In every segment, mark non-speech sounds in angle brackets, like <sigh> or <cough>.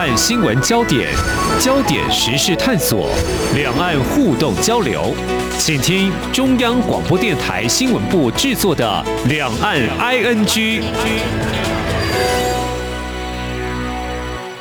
岸新闻焦点、焦点时事探索、两岸互动交流，请听中央广播电台新闻部制作的《两岸 ING》。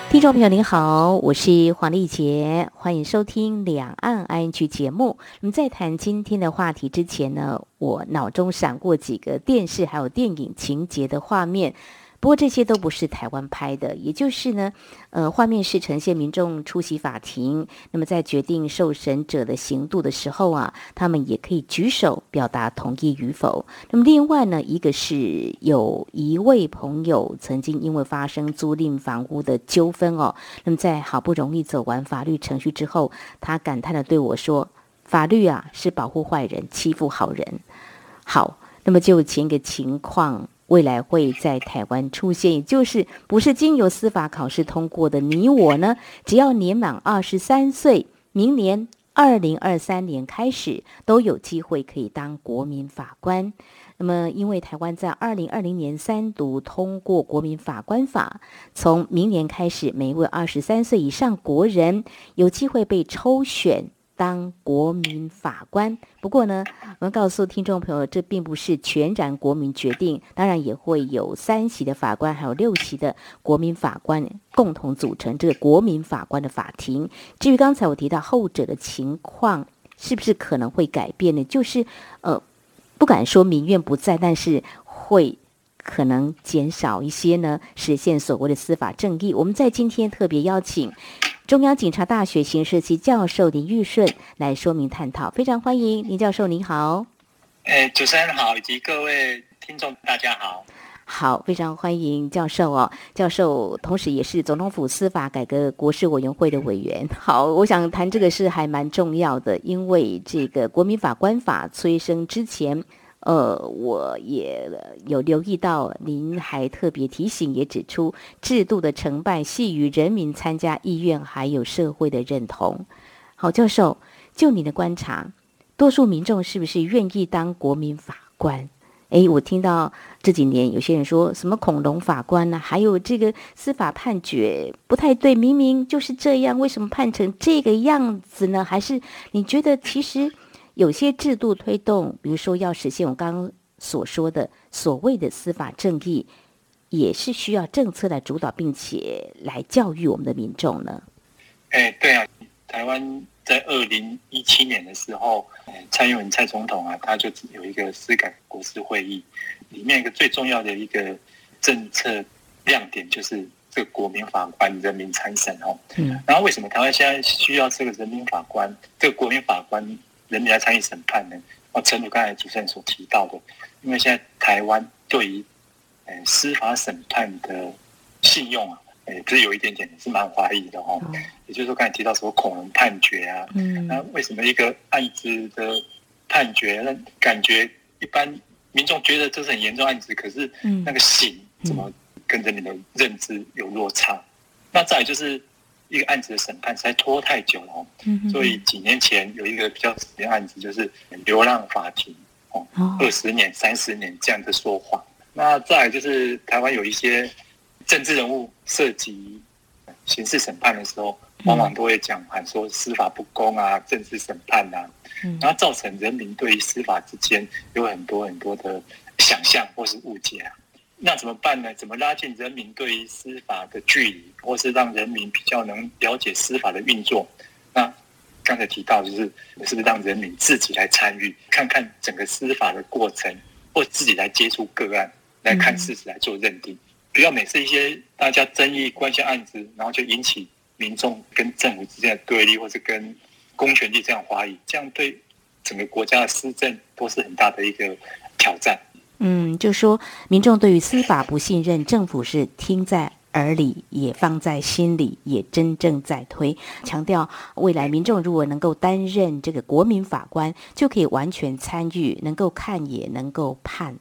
听众朋友您好，我是黄丽杰，欢迎收听《两岸 ING》节目。我们在谈今天的话题之前呢，我脑中闪过几个电视还有电影情节的画面。不过这些都不是台湾拍的，也就是呢，呃，画面是呈现民众出席法庭，那么在决定受审者的刑度的时候啊，他们也可以举手表达同意与否。那么另外呢，一个是有一位朋友曾经因为发生租赁房屋的纠纷哦，那么在好不容易走完法律程序之后，他感叹的对我说：“法律啊，是保护坏人，欺负好人。”好，那么就前一个情况。未来会在台湾出现，也就是不是经由司法考试通过的你我呢？只要年满二十三岁，明年二零二三年开始都有机会可以当国民法官。那么，因为台湾在二零二零年三读通过国民法官法，从明年开始，每一位二十三岁以上国人有机会被抽选。当国民法官，不过呢，我们告诉听众朋友，这并不是全然国民决定，当然也会有三席的法官，还有六席的国民法官共同组成这个国民法官的法庭。至于刚才我提到后者的情况，是不是可能会改变呢？就是呃，不敢说民怨不在，但是会可能减少一些呢，实现所谓的司法正义。我们在今天特别邀请。中央警察大学刑事系教授林玉顺来说明探讨，非常欢迎林教授，您好。哎，主持人好，以及各位听众，大家好。好，非常欢迎教授哦。教授同时也是总统府司法改革国事委员会的委员。<laughs> 好，我想谈这个事还蛮重要的，因为这个国民法官法催生之前。呃，我也有留意到，您还特别提醒，也指出制度的成败系于人民参加意愿，还有社会的认同。好，教授，就你的观察，多数民众是不是愿意当国民法官？诶，我听到这几年有些人说什么恐龙法官呢？还有这个司法判决不太对，明明就是这样，为什么判成这个样子呢？还是你觉得其实？有些制度推动，比如说要实现我刚刚所说的所谓的司法正义，也是需要政策来主导，并且来教育我们的民众呢。哎，对啊，台湾在二零一七年的时候，蔡英文蔡总统啊，他就有一个司改国事会议，里面一个最重要的一个政策亮点就是这个国民法官人民参审哦。嗯。然后为什么台湾现在需要这个人民法官？这个国民法官？人民来参与审判呢？哦，正如刚才主持人所提到的，因为现在台湾对于呃司法审判的信用啊，也是有一点点是蛮怀疑的哦。也就是说，刚才提到什么恐龙判决啊，嗯，那为什么一个案子的判决，那感觉一般民众觉得这是很严重案子，可是那个刑怎么跟着你的认知有落差？那再就是。一个案子的审判实在拖太久了，所以几年前有一个比较死的案子，就是流浪法庭哦，二十年、三十年这样的说话。那再就是台湾有一些政治人物涉及刑事审判的时候，往往都会讲喊说司法不公啊，政治审判啊，然后造成人民对于司法之间有很多很多的想象或是误解啊。那怎么办呢？怎么拉近人民对于司法的距离，或是让人民比较能了解司法的运作？那刚才提到，就是是不是让人民自己来参与，看看整个司法的过程，或自己来接触个案，来看事实来做认定，不要每次一些大家争议关系案子，然后就引起民众跟政府之间的对立，或是跟公权力这样怀疑，这样对整个国家的施政都是很大的一个挑战。嗯，就说民众对于司法不信任，政府是听在耳里，也放在心里，也真正在推。强调未来民众如果能够担任这个国民法官，就可以完全参与，能够看也能够判，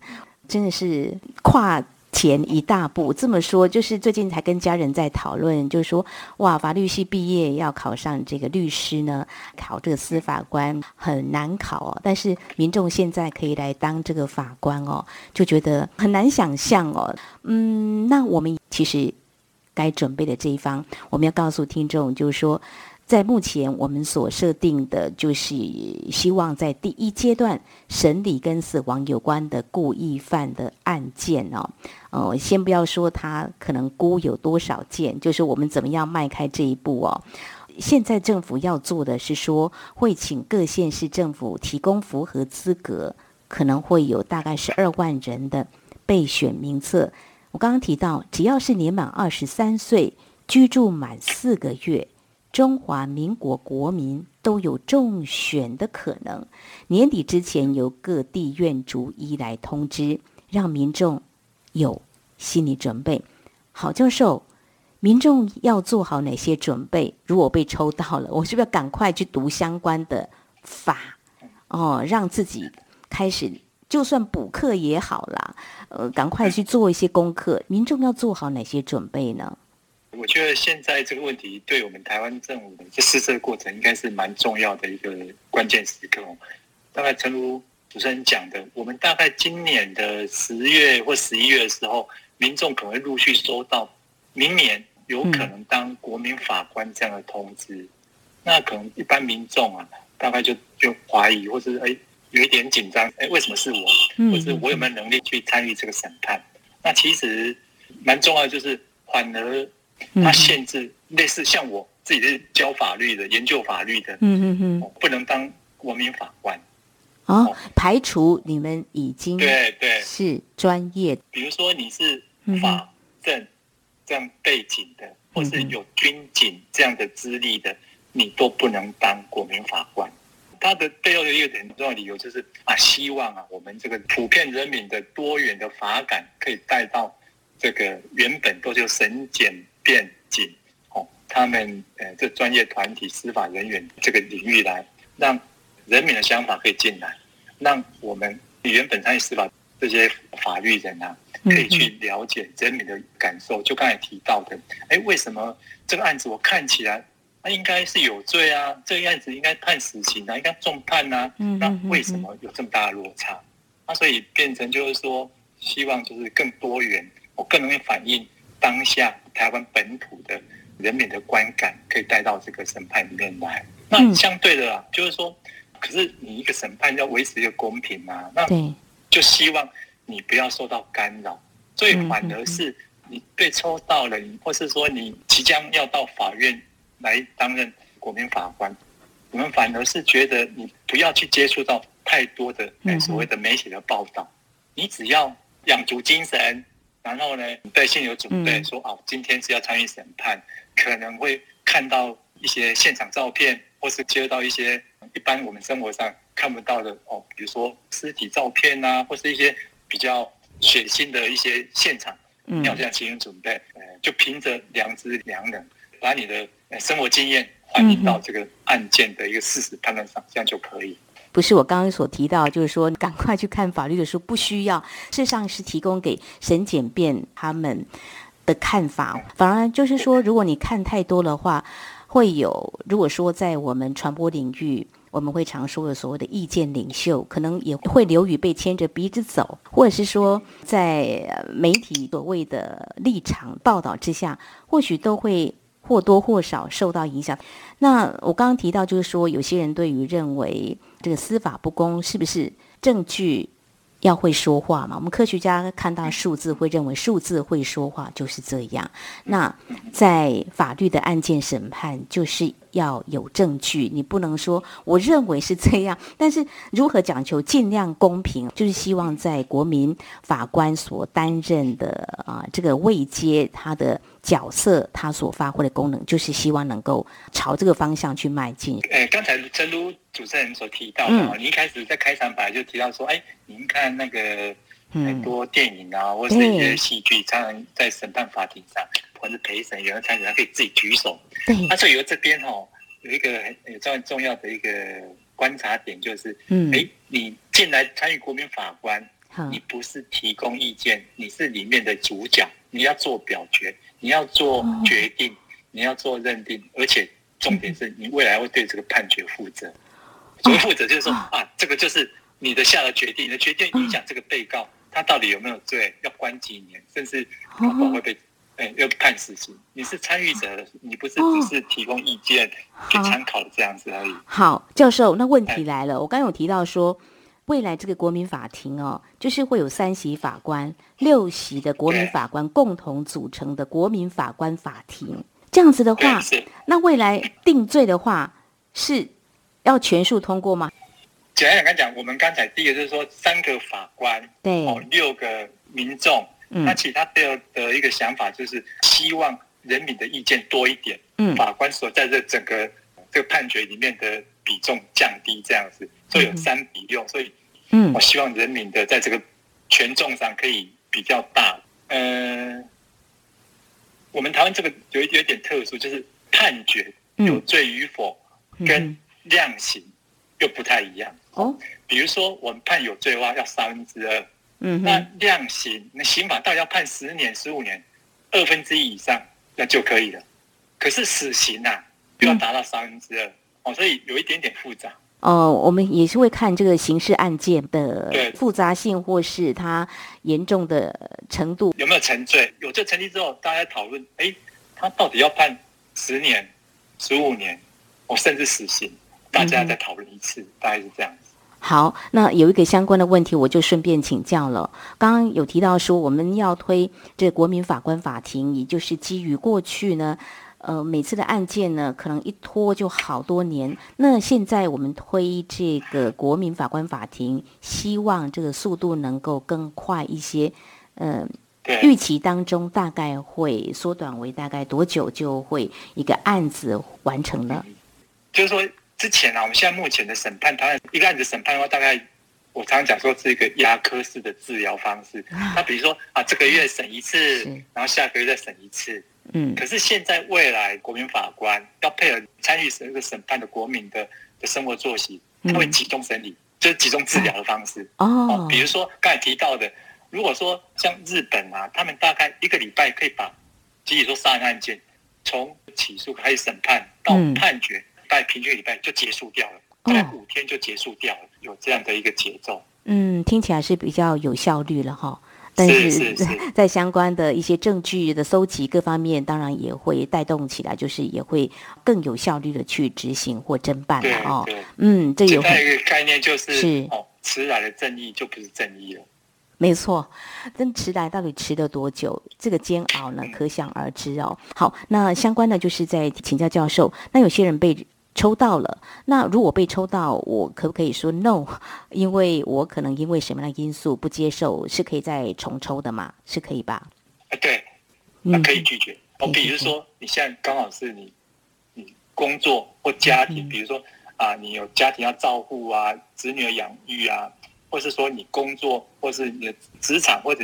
真的是跨。前一大步，这么说就是最近才跟家人在讨论，就是说哇，法律系毕业要考上这个律师呢，考这个司法官很难考哦。但是民众现在可以来当这个法官哦，就觉得很难想象哦。嗯，那我们其实。该准备的这一方。我们要告诉听众，就是说。在目前我们所设定的，就是希望在第一阶段审理跟死亡有关的故意犯的案件哦，哦，先不要说他可能估有多少件，就是我们怎么样迈开这一步哦。现在政府要做的是说，会请各县市政府提供符合资格，可能会有大概是二万人的备选名册。我刚刚提到，只要是年满二十三岁，居住满四个月。中华民国国民都有中选的可能。年底之前，由各地院逐一来通知，让民众有心理准备。郝教授，民众要做好哪些准备？如果被抽到了，我是不是要赶快去读相关的法？哦，让自己开始，就算补课也好啦，呃，赶快去做一些功课。民众要做好哪些准备呢？我觉得现在这个问题对我们台湾政府的这施政过程，应该是蛮重要的一个关键时刻。大概诚如主持人讲的，我们大概今年的十月或十一月的时候，民众可能会陆续收到明年有可能当国民法官这样的通知。那可能一般民众啊，大概就就怀疑，或是哎有一点紧张，哎为什么是我？或是我有没有能力去参与这个审判？那其实蛮重要的，就是反而。他限制类似像我自己是教法律的、研究法律的，嗯嗯嗯，不能当国民法官。哦，排除你们已经对对是专业，比如说你是法政这样背景的，或是有军警这样的资历的，你都不能当国民法官。他的背后的一个很重要理由就是啊，希望啊，我们这个普遍人民的多元的法感可以带到这个原本都就审检。变警哦，他们呃，这专业团体司法人员这个领域来，让人民的想法可以进来，让我们原本参与司法这些法律人啊，可以去了解人民的感受。就刚才提到的，哎，为什么这个案子我看起来他应该是有罪啊？这个案子应该判死刑啊，应该重判啊？那为什么有这么大的落差？那所以变成就是说，希望就是更多元，我更容易反映。当下台湾本土的人民的观感，可以带到这个审判里面来。那相对的啊，就是说，可是你一个审判要维持一个公平嘛，那就希望你不要受到干扰。所以反而是你被抽到了，或是说你即将要到法院来担任国民法官，我们反而是觉得你不要去接触到太多的所谓的媒体的报道，你只要养足精神。然后呢，对心有准备，说哦，今天是要参与审判，可能会看到一些现场照片，或是接到一些一般我们生活上看不到的哦，比如说尸体照片啊，或是一些比较血腥的一些现场，要这样进行准备，呃，就凭着良知良能，把你的生活经验反映到这个案件的一个事实判断上，这样就可以。不是我刚刚所提到，就是说赶快去看法律的书，不需要。事实上是提供给审检辩他们的看法，反而就是说，如果你看太多的话，会有如果说在我们传播领域，我们会常说的所谓的意见领袖，可能也会流于被牵着鼻子走，或者是说在媒体所谓的立场报道之下，或许都会。或多或少受到影响。那我刚刚提到，就是说，有些人对于认为这个司法不公，是不是证据要会说话嘛？我们科学家看到数字，会认为数字会说话，就是这样。那在法律的案件审判，就是。要有证据，你不能说我认为是这样。但是如何讲求尽量公平，就是希望在国民法官所担任的啊这个位阶，他的角色，他所发挥的功能，就是希望能够朝这个方向去迈进。哎，刚才正如主持人所提到的，你一开始在开场白就提到说，哎，您看那个很多电影啊，或是一些戏剧，常常在审判法庭上。或者陪审，有人参与，他可以自己举手。对，那所以有这边哦，有一个 <laughs> 很重重要的一个观察点，就是，嗯，哎，你进来参与国民法官，你不是提供意见，你是里面的主角，你要做表决，你要做决定，你要做认定，而且重点是你未来会对这个判决负责。所谓负责，就是说啊，这个就是你的下了决定，你的决定影响这个被告他到底有没有罪，要关几年，甚至可能会被。哎，要判死刑。你是参与者，你不是哦只是提供意见、给好参考的这样子而已。好，教授，那问题哎来了，我刚刚有提到说，未来这个国民法庭哦，就是会有三席法官、六席的国民法官共同组成的国民法官法庭。这样子的话，，是。那未来定罪的话是要全数通过吗？简单讲讲，我们刚才第一个就是说三个法官对，哦，六个民众，嗯。那其他的的一个想法就是希望人民的意见多一点，嗯。法官所在这整个这个判决里面的比重降低，这样子，所以有三比六，所以嗯。我希望人民的在这个权重上可以比较大。呃，我们台湾这个有一有点特殊，就是判决有嗯罪与否嗯跟量刑又不太一样。哦，比如说，我们判有罪的话要三分之二，嗯那，量刑，那刑法到底要判十年、十五年，二分之一以上那就可以了。可是死刑啊，又要达到三分之二、哦，所以有一点点复杂。哦，我们也是会看这个刑事案件的复杂性，或是它严重的程度。有没有沉罪？有这成绩之后，大家讨论，哎，他到底要判十年、十五年，哦，甚至死刑，大家再讨论一次，大概是这样子。好，那有一个相关的问题，我就顺便请教了。刚刚有提到说，我们要推这国民法官法庭，也就是基于过去呢，呃，每次的案件呢，可能一拖就好多年。那现在我们推这个国民法官法庭，希望这个速度能够更快一些。嗯、预期当中大概会缩短为大概多久就会一个案子完成了？就是说之前啊，我们现在目前的审判，台湾一个案子审判的话，大概我常常讲说是一个牙科式的治疗方式。那比如说啊，这个月审一次，然后下个月再审一次。嗯可是现在未来国民法官要配合参与这个审判的国民的的生活作息，他会嗯集中审理，就是集中治疗的方式。哦哦，，比如说刚才提到的，如果说像日本啊，他们大概一个礼拜可以把，即使说杀人案件从起诉开始审判到嗯判决，大概平均礼拜就结束掉了，大概五天就结束掉了，有这样的一个节奏。嗯，听起来是比较有效率了哈。但是 <laughs> 在相关的一些证据的搜集各方面，当然也会带动起来，就是也会更有效率的去执行或侦办对了哦。嗯，这有一个概念就是，是哦，迟来的正义就不是正义了。没错，但迟来到底迟了多久？这个煎熬呢，可想而知哦。好，那相关的就是在请教教授，那有些人被抽到了，那如果被抽到，我可不可以说 no？<laughs> 因为我可能因为什么样的因素不接受，是可以再重抽的嘛？是可以吧？啊，对，可以拒绝。哦，可以拒绝比如说你现在刚好是你你工作或家庭，嗯比如说啊，你有家庭要照顾啊，子女的养育啊，或是说你工作或是你的职场或者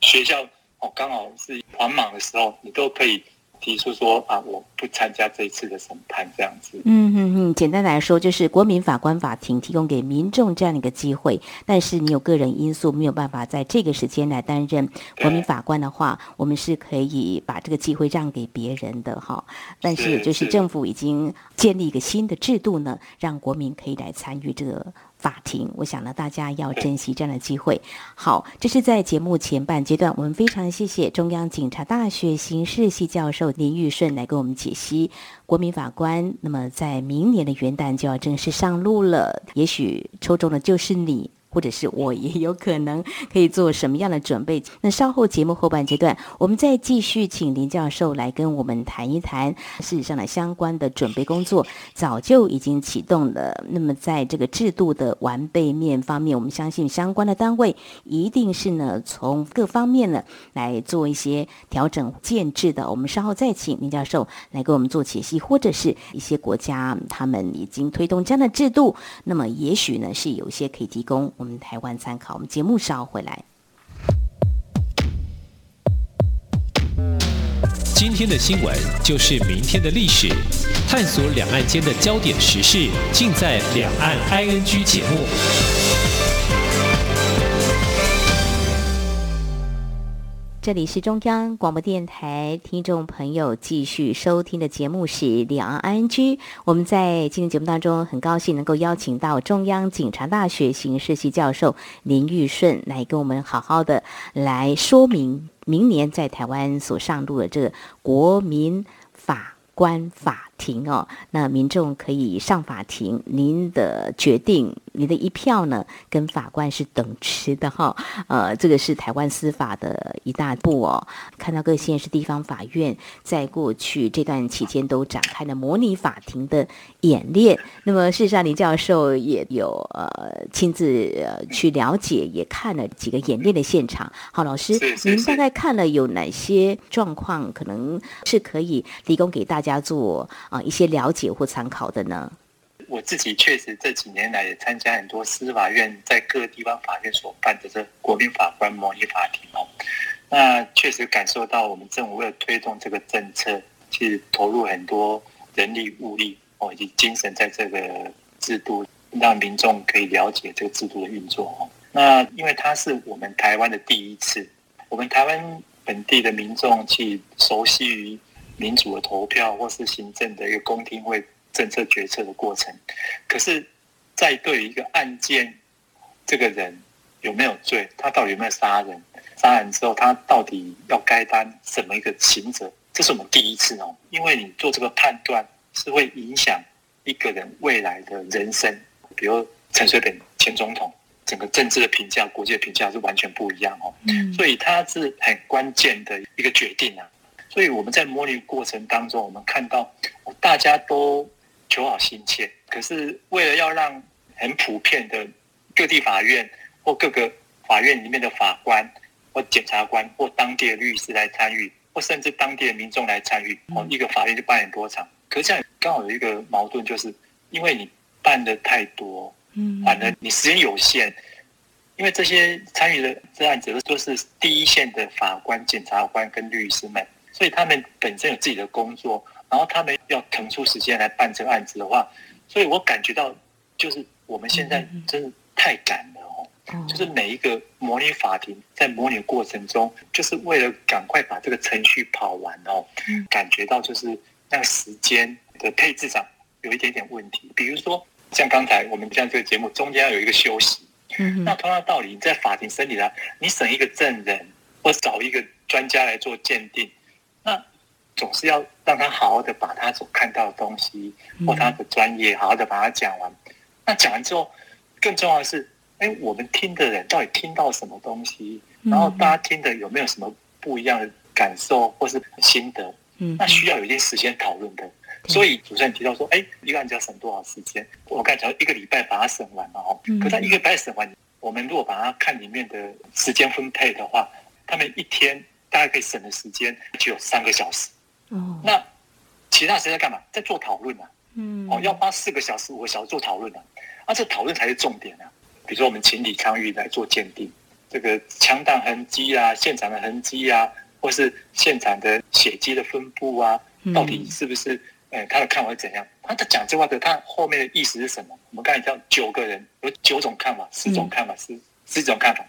学校哦，刚好是繁忙的时候，你都可以提出说啊，我不参加这一次的审判这样子。嗯嗯嗯，简单来说，就是国民法官法庭提供给民众这样的一个机会，但是你有个人因素没有办法在这个时间来担任国民法官的话，我们是可以把这个机会让给别人的哈。但是也就是是政府已经建立一个新的制度呢，让国民可以来参与这个。法庭，我想呢，大家要珍惜这样的机会。好，这是在节目前半阶段，我们非常谢谢中央警察大学刑事系教授林玉顺来给我们解析国民法官。那么在明年的元旦就要正式上路了，也许抽中的就是你。或者是我也有可能可以做什么样的准备？那稍后节目后半阶段，我们再继续请林教授来跟我们谈一谈。事实上呢，相关的准备工作早就已经启动了。那么在这个制度的完备面方面，我们相信相关的单位一定是呢从各方面呢来做一些调整建制的。我们稍后再请林教授来给我们做解析，或者是一些国家他们已经推动这样的制度，那么也许呢是有一些可以提供我们台湾参考。我们节目稍后回来。今天的新闻就是明天的历史，探索两岸间的焦点时事，尽在《两岸 ING》节目。这里是中央广播电台，听众朋友继续收听的节目是《两岸安居》。我们在今天节目当中，很高兴能够邀请到中央警察大学刑事系教授林玉顺来跟我们好好的来说明明年在台湾所上路的这个国民法官法庭哦。那民众可以上法庭，您的决定。您的一票呢，跟法官是等值的哈。呃，这个是台湾司法的一大步哦。看到各县市地方法院在过去这段期间都展开了模拟法庭的演练。那么，事实上，林教授也有呃亲自呃去了解，也看了几个演练的现场。好，老师，您大概看了有哪些状况，可能是可以提供给大家做啊一些了解或参考的呢？我自己确实这几年来也参加很多司法院在各地方法院所办的这国民法官模拟法庭哦，那确实感受到我们政府为了推动这个政策，其实投入很多人力物力哦以及精神在这个制度，让民众可以了解这个制度的运作哦。那因为它是我们台湾的第一次，我们台湾本地的民众去熟悉于民主的投票或是行政的一个公听会。政策决策的过程，可是，在对于一个案件，这个人有没有罪，他到底有没有杀人，杀人之后他到底要该担什么一个刑责，这是我们第一次哦。因为你做这个判断是会影响一个人未来的人生，比如陈水扁前总统，整个政治的评价、国际的评价是完全不一样哦。嗯，所以他是很关键的一个决定啊。所以我们在模拟过程当中，我们看到大家都。求好心切，可是为了要让很普遍的各地法院或各个法院里面的法官或检察官或当地的律师来参与，或甚至当地的民众来参与，哦，一个法院就办很多场。可是这样刚好有一个矛盾，就是因为你办的太多，嗯，反正你时间有限，因为这些参与的这案子都是第一线的法官、检察官跟律师们，所以他们本身有自己的工作。然后他们要腾出时间来办这个案子的话，所以我感觉到，就是我们现在真的太赶了哦。就是每一个模拟法庭在模拟过程中，就是为了赶快把这个程序跑完哦。感觉到就是那个时间的配置上有一点点问题。比如说像刚才我们像这个节目中间要有一个休息，那同样道理，你在法庭审理了，你审一个证人或找一个专家来做鉴定，那。总是要让他好好的把他所看到的东西或他的专业好好的把它讲完。那讲完之后，更重要的是，哎，我们听的人到底听到什么东西？然后大家听的有没有什么不一样的感受或是心得？嗯，那需要有一些时间讨论的。所以主持人提到说，哎，一个案子要审多少时间？我刚才讲一个礼拜把它审完了哦。可是一个礼拜审完，我们如果把它看里面的时间分配的话，他们一天大概可以省的时间只有三个小时。哦，那其他谁在干嘛？在做讨论啊。嗯，哦，要花四个小时、五个小时做讨论啊。啊，这讨论才是重点啊。比如说，我们请李昌钰来做鉴定，这个枪弹痕迹啊、现场的痕迹啊，或是现场的血迹的分布啊，到底是不是？哎，他的看法是怎样？他在讲这话的，他后面的意思是什么？我们刚才讲九个人有九种看法，十种看法，十十种看法。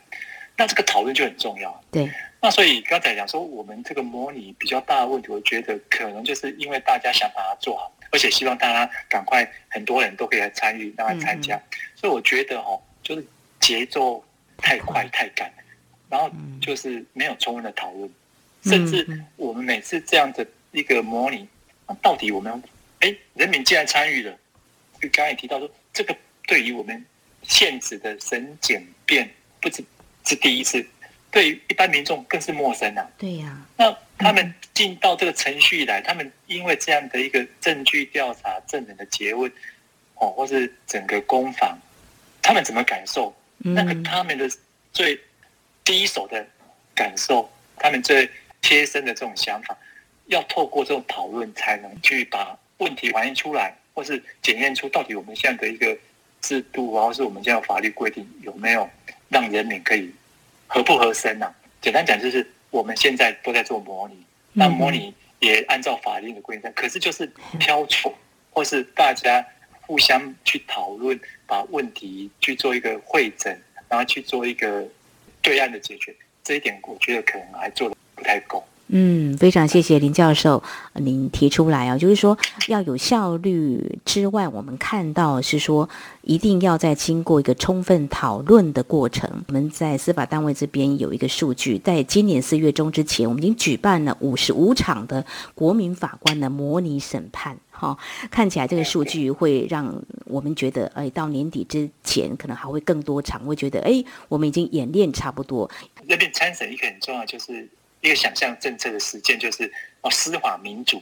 那这个讨论就很重要。对。那所以刚才讲说，我们这个模拟比较大的问题，我觉得可能就是因为大家想把它做好，而且希望大家赶快很多人都可以来参与，让他参加。所以我觉得哦，就是节奏太快太赶，然后就是没有充分的讨论，甚至我们每次这样的一个模拟，那到底我们哎，人民既然参与了，就刚才也提到说，这个对于我们现实的审检辩不止是第一次。对于一般民众更是陌生啊。对呀。那他们进到这个程序来，他们因为这样的一个证据调查、证人的诘问，哦，或是整个攻防，他们怎么感受？那个他们的最第一手的感受，他们最贴身的这种想法，要透过这种讨论，才能去把问题反映出来，或是检验出到底我们现在的一个制度，或是我们现在法律规定有没有让人民可以。合不合身呐？简单讲就是我们现在都在做模拟，那模拟也按照法律的规定，可是就是挑错，或是大家互相去讨论，把问题去做一个会诊，然后去做一个对案的解决，这一点我觉得可能还做的太够。嗯，非常谢谢林教授您提出来啊，就是说要有效率之外，我们看到是说一定要在经过一个充分讨论的过程。我们在司法单位这边有一个数据，在今年四月中之前，我们已经举办了五十五场的国民法官的模拟审判。哈，看起来这个数据会让我们觉得，哎，到年底之前可能还会更多场，会觉得，哎，我们已经演练差不多。那边参审一个很重要就是。一个想象政策的实践就是哦，司法民主。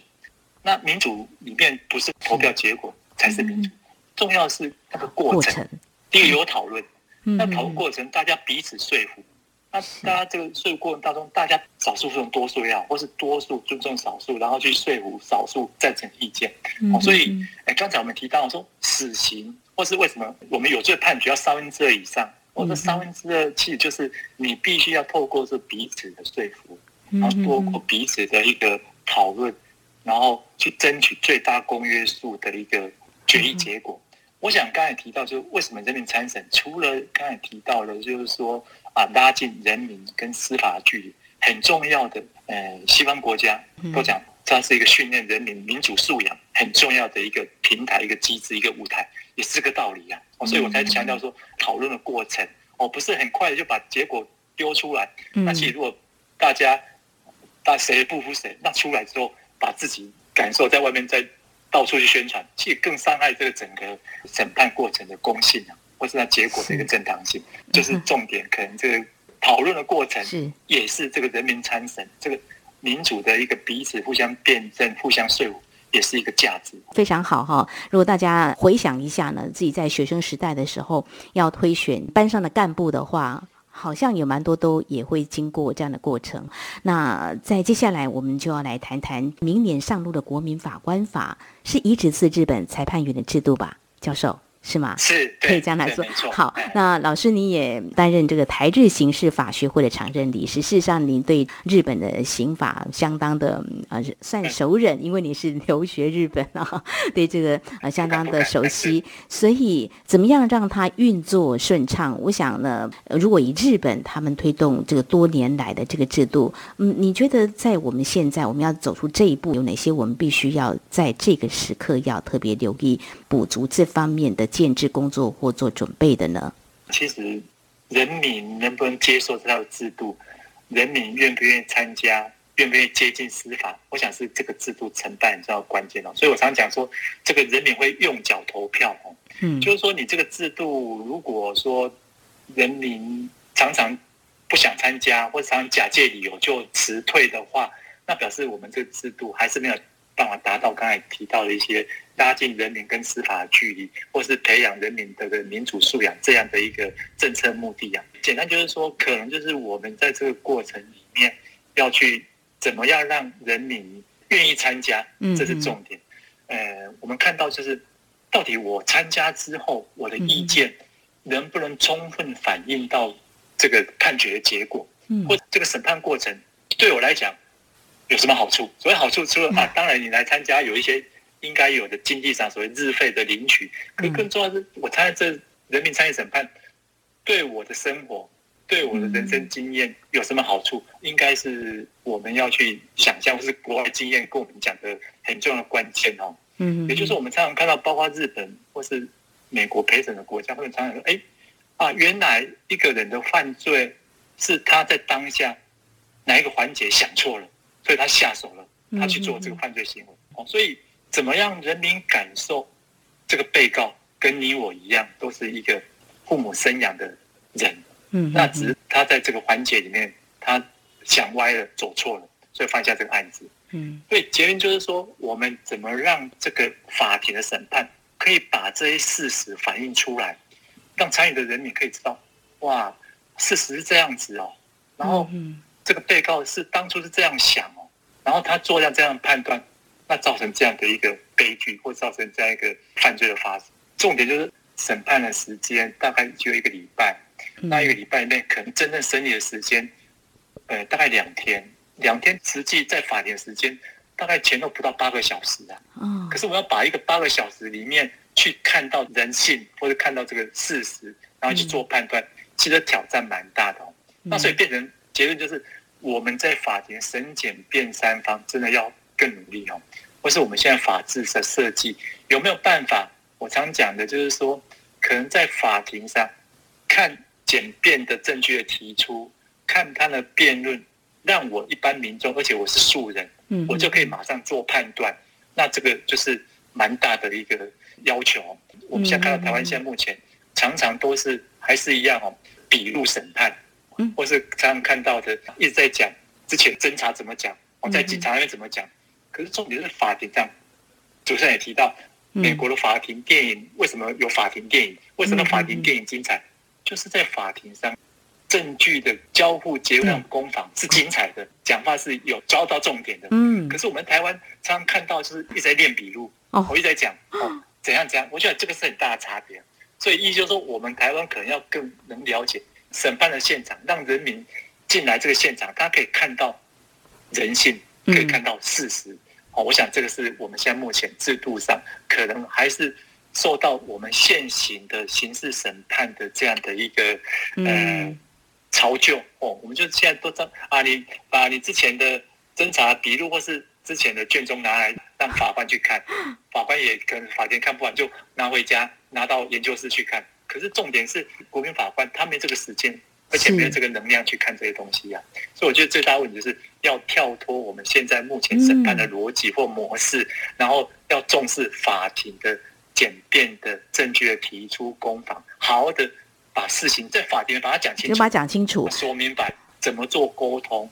那民主里面不是投票结果才是民主，重要是那个过程。第一个有讨论，那讨论过程大家彼此说服。那大家这个说服过程当中，大家少数服从多数也好，或是多数尊重少数，然后去说服少数赞成意见。哦，所以哎，刚才我们提到说死刑，或是为什么我们有罪判决要三分之二以上？我说三分之二其实就是你必须要透过这彼此的说服。然后多过彼此的一个讨论，然后去争取最大公约数的一个决议结果。我想刚才提到，就是为什么人民参审，除了刚才提到的，就是说啊，拉近人民跟司法距离，很重要的。呃，西方国家都讲，它是一个训练人民民主素养很重要的一个平台、一个机制、一个舞台，也是个道理呀。所以我才强调说，讨论的过程哦，不是很快的就把结果丢出来。那其实如果大家那谁不服谁？那出来之后，把自己感受在外面再到处去宣传，其实更伤害这个整个审判过程的公信啊，或是它结果的一个正当性。就是重点，可能这个讨论的过程是也是这个人民参审，这个民主的一个彼此互相辩证、互相说服，也是一个价值。非常好哈！如果大家回想一下呢，自己在学生时代的时候要推选班上的干部的话。好像有蛮多都也会经过这样的过程。那在接下来，我们就要来谈谈明年上路的国民法官法，是移植自日本裁判员的制度吧，教授？是吗？是，可以这样来说。好，那老师你也担任这个台日刑事法学会的常任理事。事实上，您对日本的刑法相当的呃算熟人，因为你是留学日本啊，对这个呃相当的熟悉。<laughs> 所以，怎么样让它运作顺畅？我想呢，如果以日本他们推动这个多年来的这个制度，嗯，你觉得在我们现在我们要走出这一步，有哪些我们必须要在这个时刻要特别留意补足这方面的？建制工作或做准备的呢？其实，人民能不能接受这套制度，人民愿不愿意参加，愿不愿意接近司法，我想是这个制度承担很重要关键哦。所以我常讲说，这个人民会用脚投票哦。嗯，就是说你这个制度，如果说人民常常不想参加，或者常常假借理由就辞退的话，那表示我们这个制度还是没有。办法达到刚才提到的一些拉近人民跟司法的距离，或是培养人民的民主素养这样的一个政策目的啊。简单就是说，可能就是我们在这个过程里面要去怎么样让人民愿意参加，这是重点。呃，我们看到就是到底我参加之后，我的意见能不能充分反映到这个判决的结果，或这个审判过程对我来讲。有什么好处？所谓好处，除了啊，当然你来参加有一些应该有的经济上所谓日费的领取，可更重要是，我参加这人民参与审判，对我的生活、对我的人生经验有什么好处？应该是我们要去想象，或是国外经验跟我们讲的很重要的关键哦。嗯，也就是我们常常看到，包括日本或是美国陪审的国家，他们常常说：“哎，啊，原来一个人的犯罪是他在当下哪一个环节想错了。”所以他下手了，他去做这个犯罪行为。哦，所以怎么样人民感受这个被告跟你我一样，都是一个父母生养的人。嗯，那只是他在这个环节里面，他想歪了，走错了，所以犯下这个案子。嗯，所以结论就是说，我们怎么让这个法庭的审判可以把这些事实反映出来，让参与的人民可以知道，哇，事实是这样子哦。然后，这个被告是当初是这样想。然后他做下这样判断，那造成这样的一个悲剧，或造成这样一个犯罪的发生。重点就是审判的时间大概只有一个礼拜，那一个礼拜内可能真正审理的时间，呃，大概两天。两天实际在法庭时间大概前后不到八个小时啊。可是我要把一个八个小时里面去看到人性，或者看到这个事实，然后去做判断，其实挑战蛮大的。那所以变成结论就是。我们在法庭审检辩三方真的要更努力哦，或是我们现在法制的设计有没有办法？我常讲的就是说，可能在法庭上看简辩的证据的提出，看他的辩论，让我一般民众，而且我是素人，嗯，我就可以马上做判断。那这个就是蛮大的一个要求。我们现在看到台湾现在目前常常都是还是一样哦，笔录审判。或是常常看到的，一直在讲之前侦查怎么讲，我在警察那边怎么讲。可是重点是法庭上，主持人也提到，美国的法庭电影为什么有法庭电影？为什么法庭电影精彩？就是在法庭上证据的交互结论攻防是精彩的，讲话是有抓到重点的。嗯。可是我们台湾常常看到就是一直在练笔录，我一直在讲哦怎样怎样，我觉得这个是很大的差别。所以意思就是说，我们台湾可能要更能了解。审判的现场，让人民进来这个现场，他可以看到人性，可以看到事实。哦，我想这个是我们现在目前制度上可能还是受到我们现行的刑事审判的这样的一个呃潮就。哦，我们就现在都在啊，你把你之前的侦查笔录或是之前的卷宗拿来让法官去看，法官也可能法庭看不完，就拿回家拿到研究室去看。可是重点是，国民法官他没这个时间，而且没有这个能量去看这些东西呀。所以我觉得最大问题就是要跳脱我们现在目前审判的逻辑或模式，然后要重视法庭的简便的证据的提出攻防，好好的把事情在法庭把它讲清楚，把它讲清楚，说明白怎么做沟通。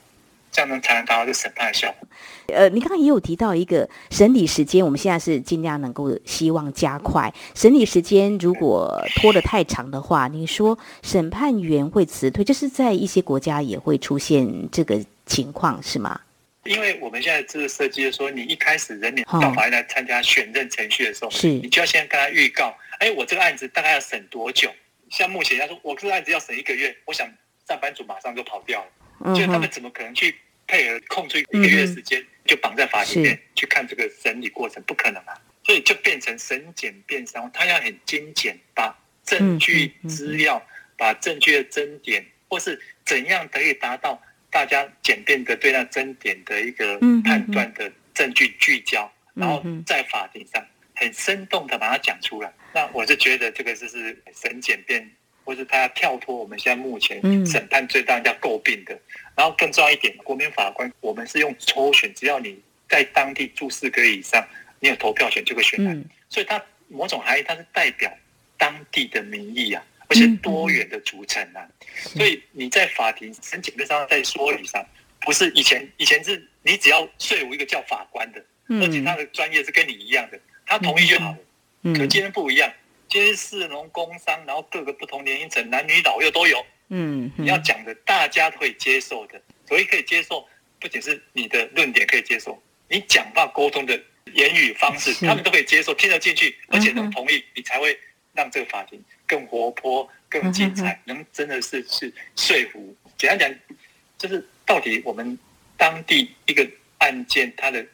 这样能才能达到这审判的效果。呃，你刚刚也有提到一个审理时间，我们现在是尽量能够希望加快审理时间。如果拖得太长的话，你说审判员会辞退，就是在一些国家也会出现这个情况，是吗？因为我们现在这个设计是说，你一开始人民到法院来参加选任程序的时候，是你就要先跟他预告，哎，我这个案子大概要审多久？像目前他说，我这个案子要审一个月，我想上班族马上就跑掉了。就他们怎么可能去配合空出一个月时间就绑在法庭面去看这个审理过程？不可能啊！所以就变成审检辩商，他要很精简，把证据资料、把证据的争点，或是怎样可以达到大家简便的对那争点的一个判断的证据聚焦，然后在法庭上很生动的把它讲出来。那我是觉得这个就是审检辩。或是他要跳脱我们现在目前审判最大人家诟病的，然后更重要一点，国民法官我们是用抽选，只要你在当地住四个月以上，你有投票权就会选来，所以他某种含义它是代表当地的民意啊，而且多元的组成啊，所以你在法庭申请上在说理上，不是以前以前是你只要说服一个叫法官的，而且他的专业是跟你一样的，他同意就好了，可今天不一样。皆是农工商，然后各个不同年龄层，男女老幼都有。嗯，你要讲的大家都可以接受的，所以可以接受，不仅是你的论点可以接受，你讲话沟通的言语方式，他们都可以接受，听得进去，而且能同意，你才会让这个法庭更活泼、更精彩，能真的是是说服。简单讲，就是到底我们当地一个案件它的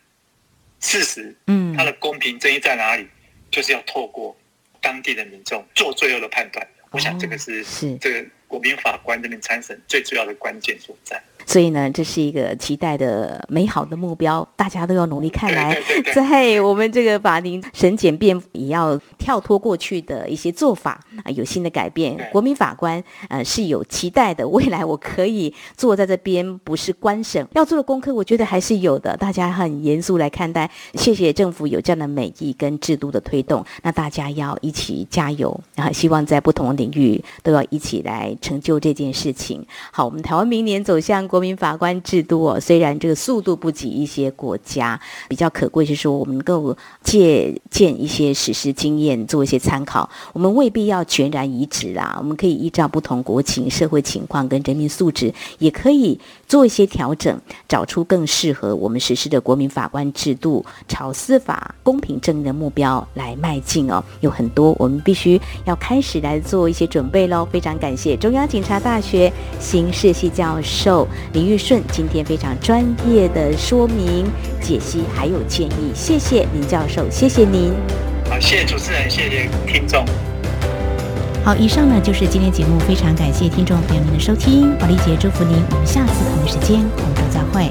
事实，嗯，它的公平正义在哪里，就是要透过。当地的民众做最后的判断，我想这个是是这个国民法官这边参审最主要的关键所在。所以呢，这是一个期待的美好的目标，大家都要努力。看来在我们这个法庭审检辩也要跳脱过去的一些做法啊，有新的改变。国民法官呃是有期待的，未来我可以坐在这边，不是官审，要做的功课，我觉得还是有的。大家很严肃来看待，谢谢政府有这样的美意跟制度的推动，那大家要一起加油，然后希望在不同的领域都要一起来成就这件事情。好，我们台湾明年走向。国民法官制度哦，虽然这个速度不及一些国家，比较可贵是说我们能够借鉴一些实施经验，做一些参考。我们未必要全然移植啦，我们可以依照不同国情、社会情况跟人民素质，也可以做一些调整，找出更适合我们实施的国民法官制度，朝司法公平正义的目标来迈进哦。有很多我们必须要开始来做一些准备喽。非常感谢中央警察大学刑事系教授。林玉顺今天非常专业的说明、解析还有建议，谢谢林教授，谢谢您。好，谢谢主持人，谢谢听众。好，以上呢就是今天节目，非常感谢听众朋友们的收听，宝丽姐祝福您，我们下次同一时间空中再会。